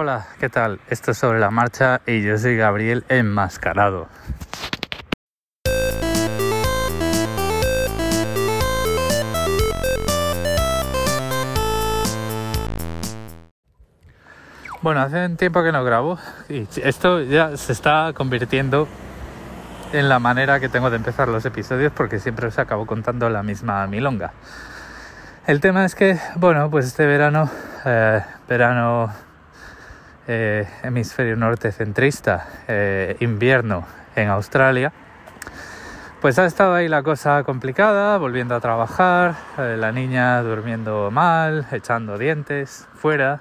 Hola, ¿qué tal? Esto es sobre la marcha y yo soy Gabriel enmascarado. Bueno, hace un tiempo que no grabo y esto ya se está convirtiendo en la manera que tengo de empezar los episodios porque siempre os acabo contando la misma milonga. El tema es que, bueno, pues este verano, eh, verano eh, hemisferio norte centrista, eh, invierno en Australia, pues ha estado ahí la cosa complicada, volviendo a trabajar, la niña durmiendo mal, echando dientes fuera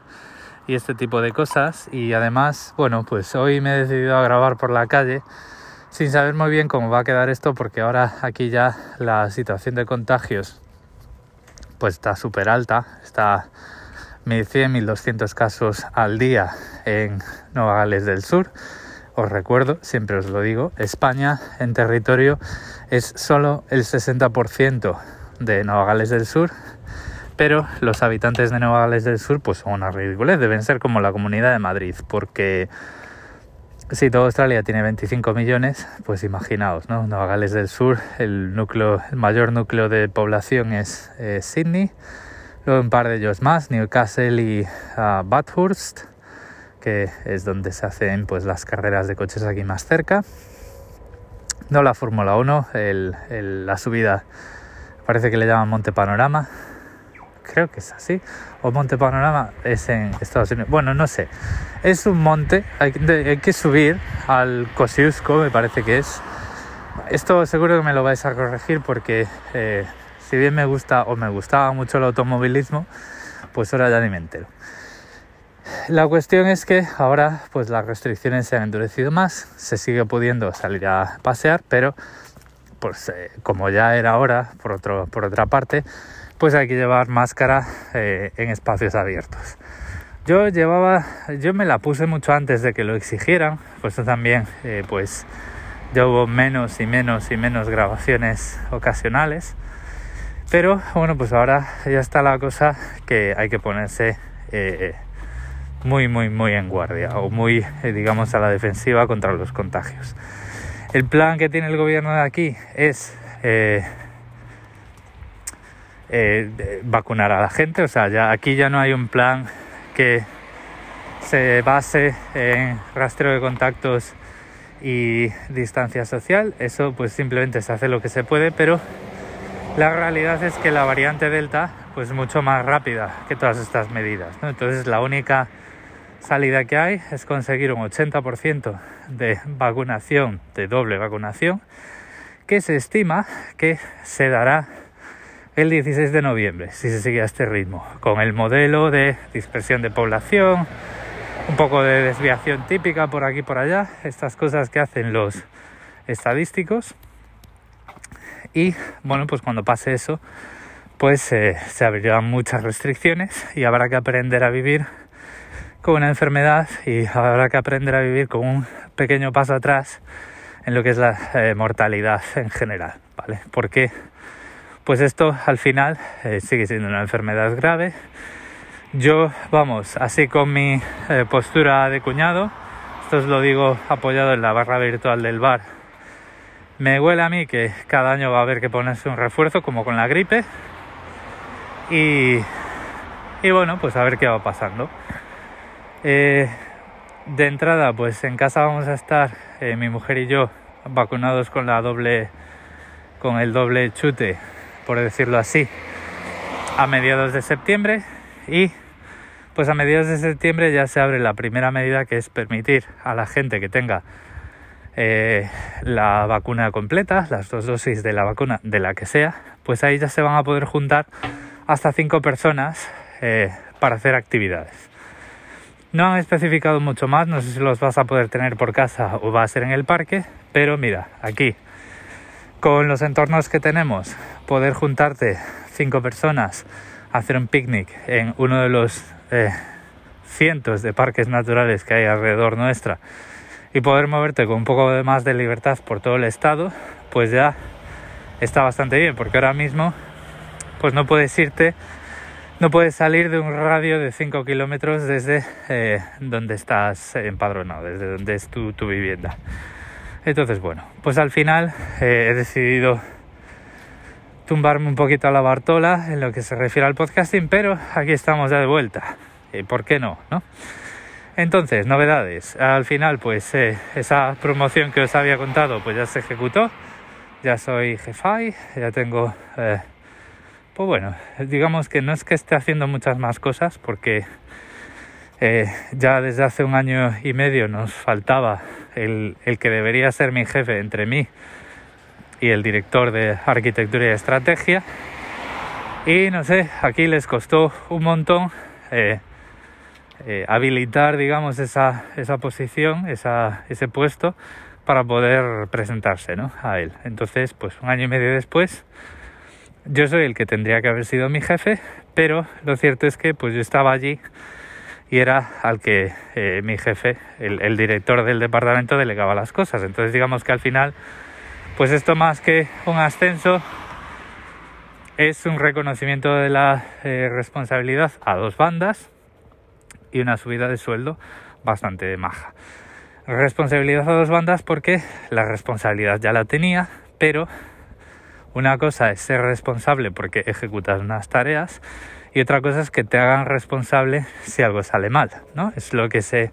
y este tipo de cosas. Y además, bueno, pues hoy me he decidido a grabar por la calle sin saber muy bien cómo va a quedar esto porque ahora aquí ya la situación de contagios pues está súper alta, está 1100, 1200 casos al día en Nueva Gales del Sur. Os recuerdo, siempre os lo digo, España en territorio es solo el 60% de Nueva Gales del Sur, pero los habitantes de Nueva Gales del Sur pues son una ridiculez, deben ser como la comunidad de Madrid, porque si toda Australia tiene 25 millones, pues imaginaos, ¿no? Nueva Gales del Sur, el núcleo, el mayor núcleo de población es eh, Sydney, luego un par de ellos más, Newcastle y uh, Bathurst, que es donde se hacen pues las carreras de coches aquí más cerca. No la Fórmula 1, la subida parece que le llaman Monte Panorama, creo que es así, o Monte Panorama es en Estados Unidos, bueno, no sé, es un monte, hay, que subir al Kosciuszko, me parece que es. Esto seguro que me lo vais a corregir porque eh, si bien me gusta o me gustaba mucho el automovilismo, pues ahora ya ni me entero. La cuestión es que ahora pues las restricciones se han endurecido más, se sigue pudiendo salir a pasear, pero pues eh, como ya era hora, por, otro, por otra parte, pues hay que llevar máscara eh, en espacios abiertos. Yo llevaba, yo me la puse mucho antes de que lo exigieran, pues también, eh, pues ya hubo menos y menos y menos grabaciones ocasionales, pero bueno, pues ahora ya está la cosa que hay que ponerse eh, muy, muy, muy en guardia o muy, digamos, a la defensiva contra los contagios. El plan que tiene el gobierno de aquí es eh, vacunar a la gente. O sea, aquí ya no hay un plan que se base en rastreo de contactos y distancia social. Eso pues simplemente se hace lo que se puede, pero la realidad es que la variante Delta pues mucho más rápida que todas estas medidas. Entonces la única salida que hay es conseguir un 80% de vacunación, de doble vacunación, que se estima que se dará el 16 de noviembre, si se sigue a este ritmo, con el modelo de dispersión de población, un poco de desviación típica por aquí y por allá, estas cosas que hacen los estadísticos. Y bueno, pues cuando pase eso, pues eh, se abrirán muchas restricciones y habrá que aprender a vivir con una enfermedad y habrá que aprender a vivir con un pequeño paso atrás en lo que es la eh, mortalidad en general, ¿vale? Porque pues esto al final eh, sigue siendo una enfermedad grave. Yo, vamos, así con mi eh, postura de cuñado, esto os lo digo apoyado en la barra virtual del bar, me huele a mí que cada año va a haber que ponerse un refuerzo como con la gripe y, y bueno, pues a ver qué va pasando. Eh, de entrada, pues en casa vamos a estar mi mujer y yo vacunados con la doble, con el doble chute por decirlo así, a mediados de septiembre y pues a mediados de septiembre ya se abre la primera medida que es permitir a la gente que tenga eh, la vacuna completa, las dos dosis de la vacuna de la que sea, pues ahí ya se van a poder juntar hasta cinco personas eh, para hacer actividades. No han especificado mucho más, no sé si los vas a poder tener por casa o va a ser en el parque, pero mira, aquí con los entornos que tenemos, poder juntarte cinco personas, hacer un picnic en uno de los eh, cientos de parques naturales que hay alrededor nuestra y poder moverte con un poco de más de libertad por todo el estado, pues ya está bastante bien, porque ahora mismo pues no puedes irte no puedes salir de un radio de 5 kilómetros desde eh, donde estás empadronado, desde donde es tu, tu vivienda. Entonces, bueno, pues al final eh, he decidido tumbarme un poquito a la Bartola en lo que se refiere al podcasting, pero aquí estamos ya de vuelta. ¿Y por qué no? ¿no? Entonces, novedades. Al final, pues eh, esa promoción que os había contado, pues ya se ejecutó. Ya soy jefe, ya tengo eh, pues bueno, digamos que no es que esté haciendo muchas más cosas porque eh, ya desde hace un año y medio nos faltaba el, el, que debería ser mi jefe entre mí y el director de arquitectura y estrategia. Y no sé, aquí les costó un montón eh, habilitar, digamos, esa, esa posición, esa, ese puesto para poder presentarse ¿no? a él. Entonces, pues un año y medio después yo soy el que tendría que haber sido mi jefe, pero lo cierto es que pues yo estaba allí y era al que eh, mi jefe, el, director del departamento, delegaba las cosas. Entonces digamos que al final, pues esto más que un ascenso es un reconocimiento de la eh, responsabilidad a dos bandas y una subida de sueldo bastante maja. Responsabilidad a dos bandas porque la responsabilidad ya la tenía, pero una cosa es ser responsable porque ejecutas unas tareas y otra cosa es que te hagan responsable si algo sale mal, ¿no? Es lo que se...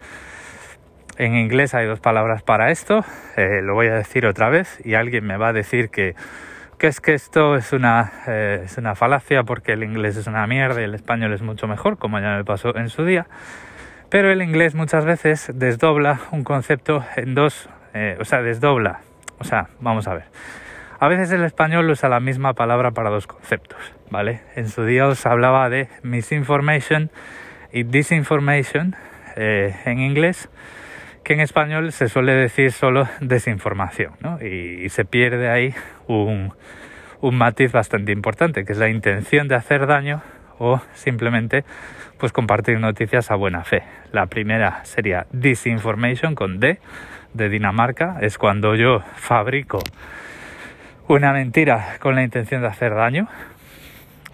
En inglés hay dos palabras para esto, eh, lo voy a decir otra vez y alguien me va a decir que, que es que esto es una, eh, es una falacia porque el inglés es una mierda y el español es mucho mejor, como ya me pasó en su día, pero el inglés muchas veces desdobla un concepto en dos, eh, o sea, desdobla, o sea, vamos a ver. A veces el español usa la misma palabra para dos conceptos, ¿vale? En su día os hablaba de misinformation y disinformation eh, en inglés, que en español se suele decir solo desinformación, ¿no? Y, se pierde ahí un, un matiz bastante importante, que es la intención de hacer daño o simplemente pues compartir noticias a buena fe. La primera sería disinformation con D de Dinamarca, es cuando yo fabrico una mentira con la intención de hacer daño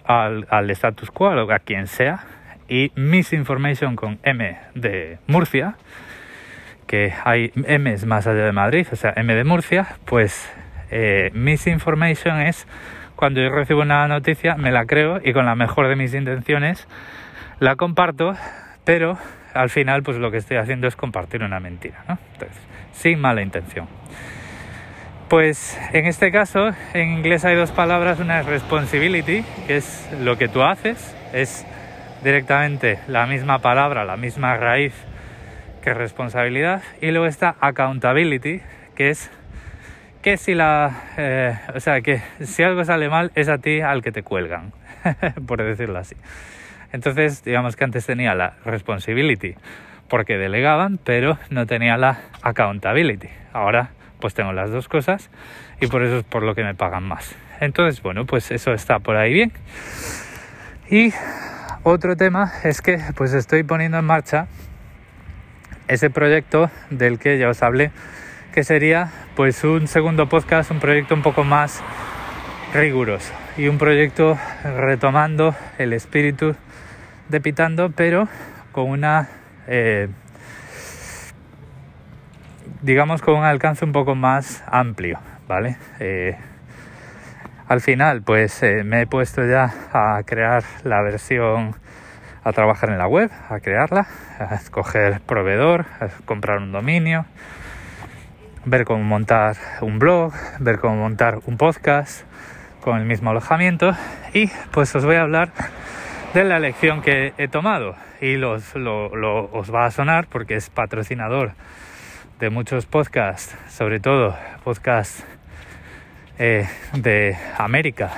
al, al status quo, a quien sea, y misinformation con M de Murcia, que hay M's más allá de Madrid, o sea, M de Murcia, pues eh, misinformation es cuando yo recibo una noticia, me la creo y con la mejor de mis intenciones la comparto, pero al final pues lo que estoy haciendo es compartir una mentira, ¿no? Entonces, sin mala intención. Pues en este caso, en inglés hay dos palabras, una es responsibility, que es lo que tú haces, es directamente la misma palabra, la misma raíz que responsabilidad, y luego está accountability, que es que si la, eh, o sea, que si algo sale mal es a ti al que te cuelgan, por decirlo así. Entonces, digamos que antes tenía la responsibility porque delegaban, pero no tenía la accountability. Ahora pues tengo las dos cosas y por eso es por lo que me pagan más. Entonces, bueno, pues eso está por ahí bien. Y otro tema es que pues estoy poniendo en marcha ese proyecto del que ya os hablé, que sería pues un segundo podcast, un proyecto un poco más riguroso y un proyecto retomando el espíritu de Pitando, pero con una eh, digamos con un alcance un poco más amplio, ¿vale? Eh, al final, pues eh, me he puesto ya a crear la versión, a trabajar en la web, a crearla, a escoger proveedor, a comprar un dominio, ver cómo montar un blog, ver cómo montar un podcast con el mismo alojamiento. Y pues os voy a hablar de la elección que he tomado. Y los, lo, os va a sonar porque es patrocinador de muchos podcasts, sobre todo podcasts eh, de América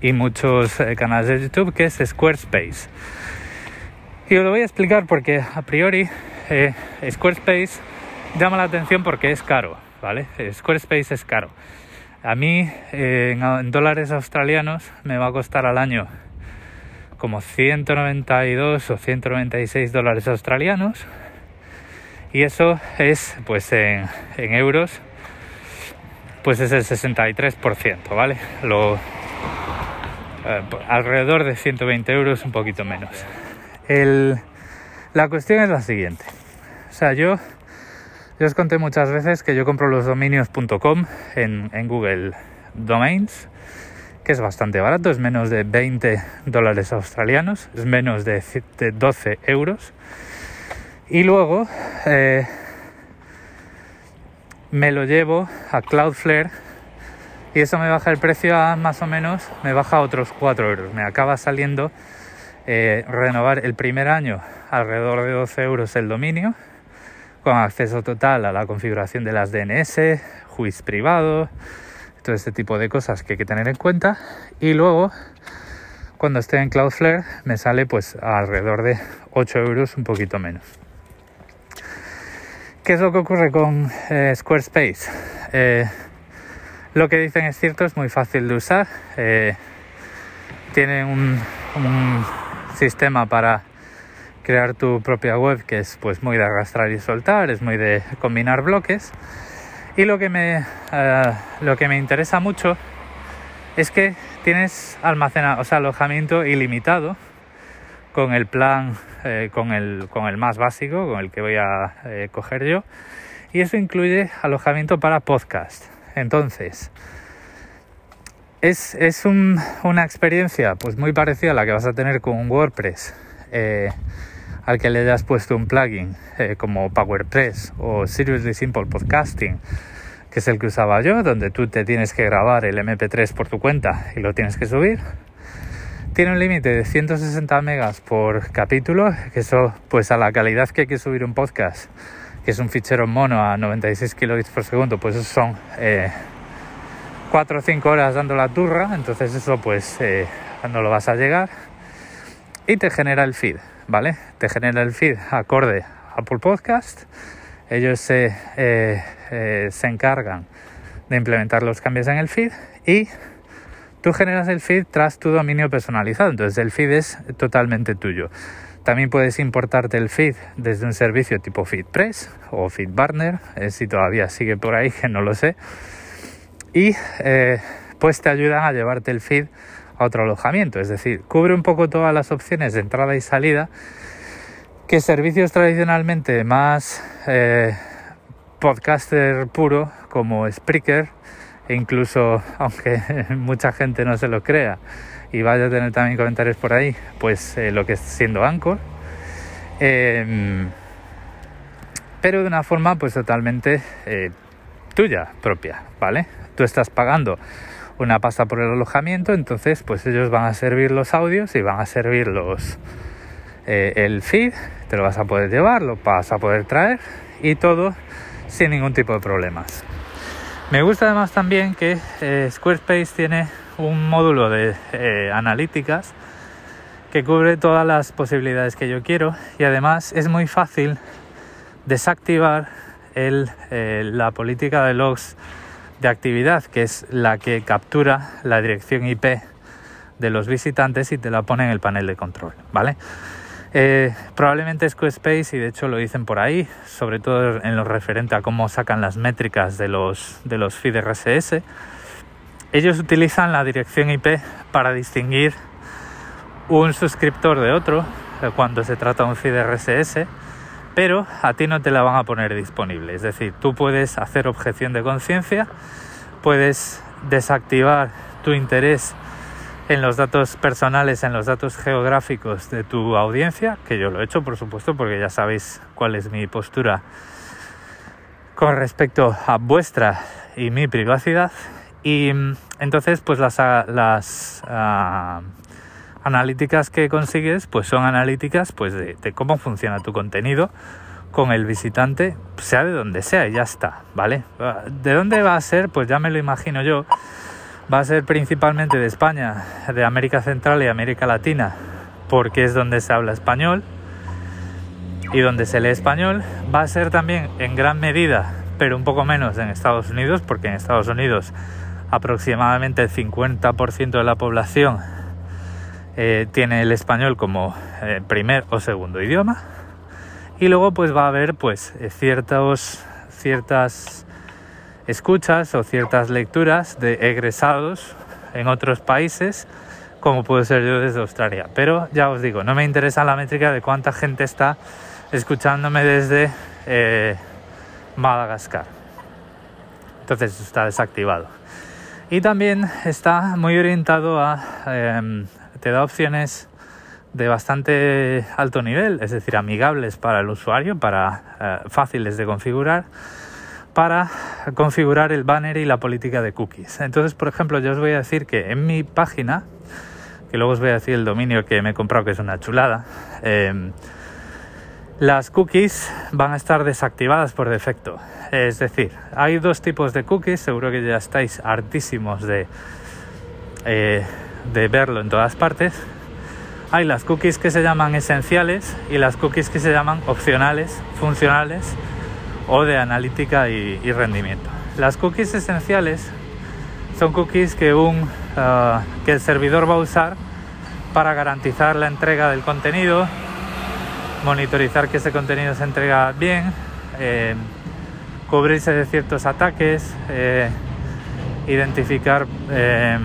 y muchos eh, canales de YouTube, que es Squarespace. Y os lo voy a explicar porque a priori eh, Squarespace llama la atención porque es caro, ¿vale? Squarespace es caro. A mí en, dólares australianos me va a costar al año como 192 o 196 dólares australianos y eso es pues en, euros pues es el 63%, ¿vale? Lo, eh, alrededor de 120 euros, un poquito menos. El, la cuestión es la siguiente. O sea, yo, yo os conté muchas veces que yo compro los dominios.com en, Google Domains, que es bastante barato, es menos de 20 dólares australianos, es menos de, 12 euros. Y luego eh, me lo llevo a Cloudflare y eso me baja el precio a más o menos, me baja otros 4 euros. Me acaba saliendo eh, renovar el primer año alrededor de 12 euros el dominio, con acceso total a la configuración de las DNS, juiz privado, todo este tipo de cosas que hay que tener en cuenta. Y luego, cuando esté en Cloudflare, me sale pues alrededor de 8 euros, un poquito menos. ¿Qué es lo que ocurre con eh, Squarespace? Eh, lo que dicen es cierto, es muy fácil de usar. Eh, tiene un, sistema para crear tu propia web que es pues muy de arrastrar y soltar, es muy de combinar bloques. Y lo que me, lo que me interesa mucho es que tienes almacenado, o sea, alojamiento ilimitado con el plan, eh, con, el, con el más básico, con el que voy a eh, coger yo. Y eso incluye alojamiento para podcast. Entonces, es, es una experiencia pues muy parecida a la que vas a tener con un WordPress eh, al que le hayas puesto un plugin como PowerPress o Seriously Simple Podcasting que es el que usaba yo, donde tú te tienes que grabar el MP3 por tu cuenta y lo tienes que subir. Tiene un límite de 160 megas por capítulo, que eso pues a la calidad que hay que subir un podcast, que es un fichero mono a 96 kilobits por segundo, pues eso son 4 eh, o 5 horas dando la turra, entonces eso pues eh, no lo vas a llegar. Y te genera el feed, ¿vale? Te genera el feed acorde a Apple Podcast. Ellos se, eh, se encargan de implementar los cambios en el feed y Tú generas el feed tras tu dominio personalizado, entonces el feed es totalmente tuyo. También puedes importarte el feed desde un servicio tipo FeedPress o FeedBurner, eh, si todavía sigue por ahí, que no lo sé. Y eh, pues te ayudan a llevarte el feed a otro alojamiento, es decir, cubre un poco todas las opciones de entrada y salida que servicios tradicionalmente más eh, podcaster puro como Spreaker e incluso aunque mucha gente no se lo crea y vaya a tener también comentarios por ahí, pues eh, lo que es siendo Anchor. Em, pero de una forma pues totalmente eh, tuya propia, ¿vale? Tú estás pagando una pasta por el alojamiento, entonces pues ellos van a servir los audios y van a servir los eh, el feed, te lo vas a poder llevar, lo vas a poder traer y todo sin ningún tipo de problemas. Me gusta además también que eh, Squarespace tiene un módulo de eh, analíticas que cubre todas las posibilidades que yo quiero y además es muy fácil desactivar eh, la política de logs de actividad que es la que captura la dirección IP de los visitantes y te la pone en el panel de control, ¿vale? Eh, probablemente Squarespace, y de hecho lo dicen por ahí, sobre todo en lo referente a cómo sacan las métricas de los, de los feed RSS, ellos utilizan la dirección IP para distinguir un suscriptor de otro eh, cuando se trata de un feed RSS, pero a ti no te la van a poner disponible. Es decir, tú puedes hacer objeción de conciencia, puedes desactivar tu interés en los datos personales, en los datos geográficos de tu audiencia, que yo lo he hecho, por supuesto, porque ya sabéis cuál es mi postura con respecto a vuestra y mi privacidad. Y mm, entonces, pues las, las ah, analíticas que consigues, pues son analíticas pues de, de, cómo funciona tu contenido con el visitante, sea de donde sea, y ya está, ¿vale? ¿De dónde va a ser? Pues ya me lo imagino yo va a ser principalmente de España, de América Central y América Latina, porque es donde se habla español y donde se lee español. Va a ser también en gran medida, pero un poco menos en Estados Unidos, porque en Estados Unidos aproximadamente el 50% de la población eh, tiene el español como eh, primer o segundo idioma. Y luego pues va a haber pues ciertos, ciertas escuchas o ciertas lecturas de egresados en otros países como puedo ser yo desde Australia. Pero ya os digo, no me interesa la métrica de cuánta gente está escuchándome desde eh, Madagascar. Entonces está desactivado. Y también está muy orientado a... Em, te da opciones de bastante alto nivel, es decir, amigables para el usuario, para eh, fáciles de configurar, para configurar el banner y la política de cookies. Entonces, por ejemplo, yo os voy a decir que en mi página, que luego os voy a decir el dominio que me he comprado, que es una chulada, em, las cookies van a estar desactivadas por defecto. Es decir, hay dos tipos de cookies, seguro que ya estáis hartísimos de, eh, de verlo en todas partes. Hay las cookies que se llaman esenciales y las cookies que se llaman opcionales, funcionales o de analítica y, rendimiento. Las cookies esenciales son cookies que, un, ah, que el servidor va a usar para garantizar la entrega del contenido, monitorizar que ese contenido se entrega bien, eh, cubrirse de ciertos ataques, eh, identificar eh,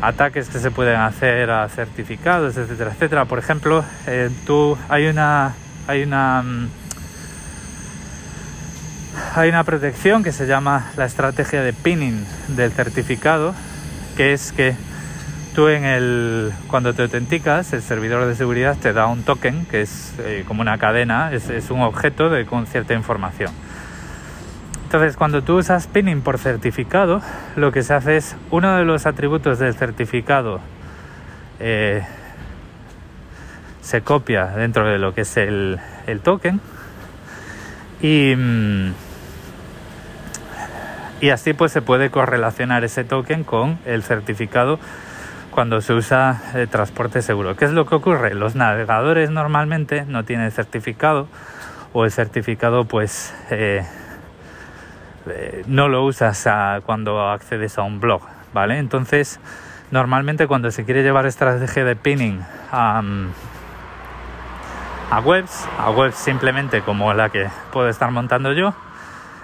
ataques que se pueden hacer a certificados, etcétera, etcétera. Por ejemplo, eh, tú hay una hay una mm, hay una protección que se llama la estrategia de pinning del certificado, que es que tú en el cuando te autenticas, el servidor de seguridad te da un token que es eh, como una cadena, es, es un objeto con cierta información. Entonces, cuando tú usas pinning por certificado, lo que se hace es uno de los atributos del certificado eh, se copia dentro de lo que es el, token y, mm, y así pues se puede correlacionar ese token con el certificado cuando se usa el transporte seguro. ¿Qué es lo que ocurre? Los navegadores normalmente no tienen certificado o el certificado pues eh, eh, no lo usas cuando accedes a un blog, ¿vale? Entonces, normalmente cuando se quiere llevar estrategia de pinning a, a webs, a webs simplemente como la que puedo estar montando yo,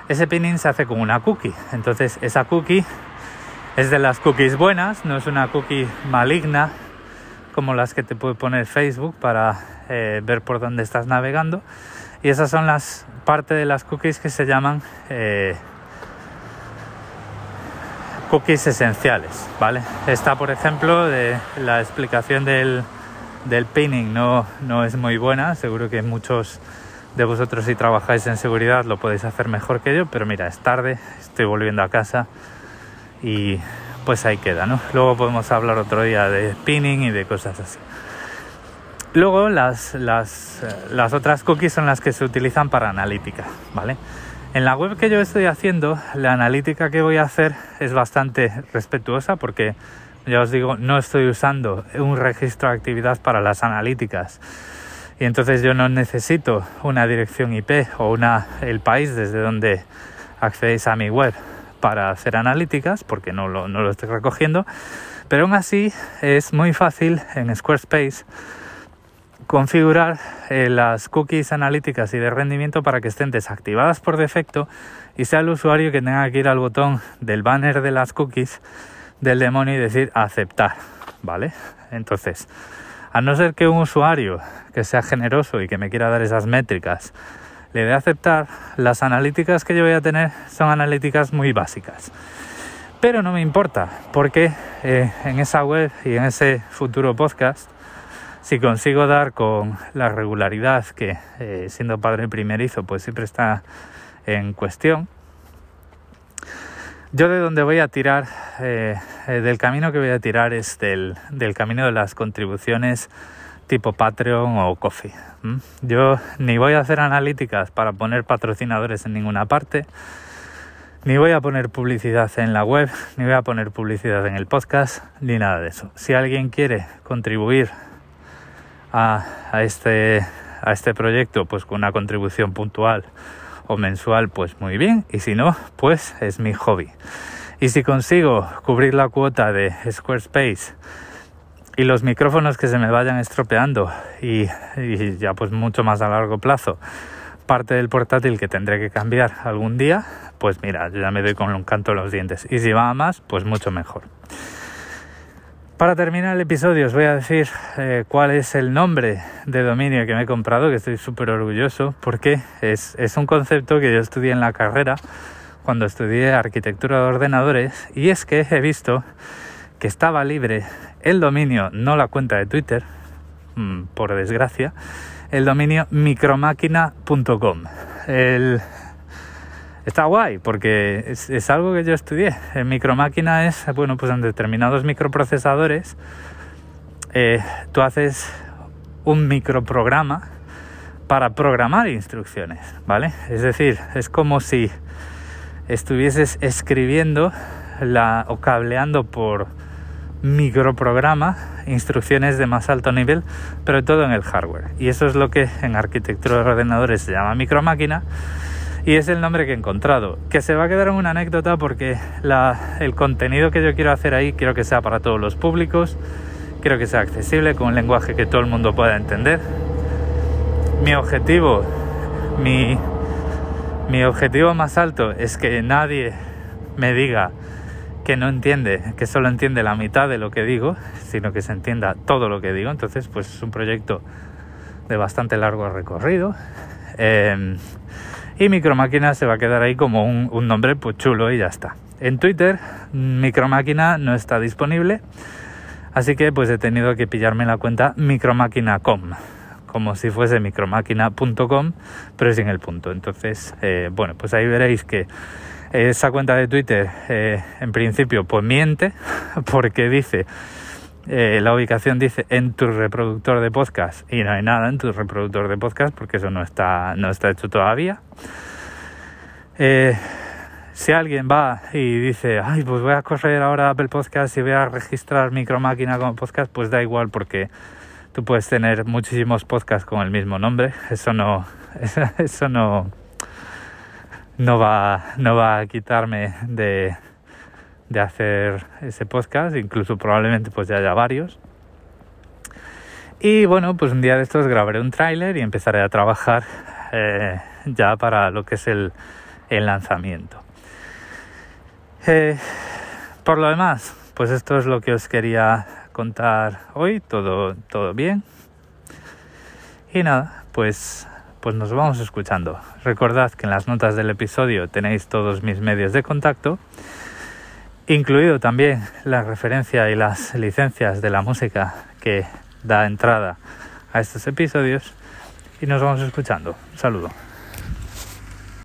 ese pinning se hace con una cookie. Entonces, esa cookie es de las cookies buenas, no es una cookie maligna como las que te puede poner Facebook para eh, ver por dónde estás navegando. Y esas son las parte de las cookies que se llaman eh, cookies esenciales, ¿vale? Esta, por ejemplo, de la explicación del, del pinning no, no es muy buena, seguro que muchos de vosotros si trabajáis en seguridad lo podéis hacer mejor que yo, pero mira, es tarde, estoy volviendo a casa y pues ahí queda, ¿no? Luego podemos hablar otro día de pinning y de cosas así. Luego las, las, las otras cookies son las que se utilizan para analítica, ¿vale? En la web que yo estoy haciendo, la analítica que voy a hacer es bastante respetuosa porque, ya os digo, no estoy usando un registro de actividad para las analíticas. Y entonces yo no necesito una dirección IP o una, el país desde donde accedéis a mi web para hacer analíticas, porque no lo, no lo estoy recogiendo. Pero aún así es muy fácil en Squarespace configurar eh, las cookies analíticas y de rendimiento para que estén desactivadas por defecto y sea el usuario que tenga que ir al botón del banner de las cookies del demonio y decir aceptar, ¿vale? Entonces, a no ser que un usuario que sea generoso y que me quiera dar esas métricas le dé aceptar, las analíticas que yo voy a tener son analíticas muy básicas. Pero no me importa, porque eh, en esa web y en ese futuro podcast si consigo dar con la regularidad que eh, siendo padre primerizo pues siempre está en cuestión, yo de donde voy a tirar, eh, eh, del camino que voy a tirar es del, camino de las contribuciones tipo Patreon o Coffee. Yo ni voy a hacer analíticas para poner patrocinadores en ninguna parte, ni voy a poner publicidad en la web, ni voy a poner publicidad en el podcast, ni nada de eso. Si alguien quiere contribuir a, este, a este proyecto pues con una contribución puntual o mensual pues muy bien y si no pues es mi hobby y si consigo cubrir la cuota de Squarespace y los micrófonos que se me vayan estropeando y, ya pues mucho más a largo plazo parte del portátil que tendré que cambiar algún día, pues mira, ya me doy con un canto en los dientes. Y si va a más, pues mucho mejor. Para terminar el episodio os voy a decir eh, cuál es el nombre de dominio que me he comprado, que estoy súper orgulloso, porque es, es un concepto que yo estudié en la carrera cuando estudié arquitectura de ordenadores y es que he visto que estaba libre el dominio, no la cuenta de Twitter, mm, por desgracia, el dominio micromáquina.com. Está guay porque es, algo que yo estudié. El micromáquina es, bueno, pues en determinados microprocesadores eh, tú haces un microprograma para programar instrucciones, ¿vale? Es decir, es como si estuvieses escribiendo la, o cableando por microprograma, instrucciones de más alto nivel, pero todo en el hardware. Y eso es lo que en arquitectura de ordenadores se llama micromáquina y es el nombre que he encontrado. Que se va a quedar en una anécdota porque el contenido que yo quiero hacer ahí quiero que sea para todos los públicos, quiero que sea accesible con un lenguaje que todo el mundo pueda entender. Mi objetivo, mi, objetivo más alto es que nadie me diga que no entiende, que solo entiende la mitad de lo que digo, sino que se entienda todo lo que digo. Entonces, pues es un proyecto de bastante largo recorrido. Eh, y Micromáquina se va a quedar ahí como un, nombre pues chulo y ya está. En Twitter, Micromáquina no está disponible, así que pues he tenido que pillarme la cuenta micromáquina.com, como si fuese micromáquina.com, pero sin el punto. Entonces, eh, bueno, pues ahí veréis que esa cuenta de Twitter, eh, en principio, pues miente, porque dice, eh, la ubicación dice en tu reproductor de podcast y no hay nada en tu reproductor de podcast porque eso no está, no está hecho todavía. Eh, si alguien va y dice, ay, pues voy a correr ahora Apple Podcast y voy a registrar Micromáquina como podcast, pues da igual porque tú puedes tener muchísimos podcasts con el mismo nombre. Eso no, eso no, no va, no va a quitarme de, de hacer ese podcast, incluso probablemente pues ya haya varios. Y bueno, pues un día de estos grabaré un tráiler y empezaré a trabajar eh, ya para lo que es el, el lanzamiento. Eh, por lo demás, pues esto es lo que os quería contar hoy, todo, todo bien. Y nada, pues pues nos vamos escuchando. Recordad que en las notas del episodio tenéis todos mis medios de contacto, incluido también la referencia y las licencias de la música que da entrada a estos episodios y nos vamos escuchando. Un saludo.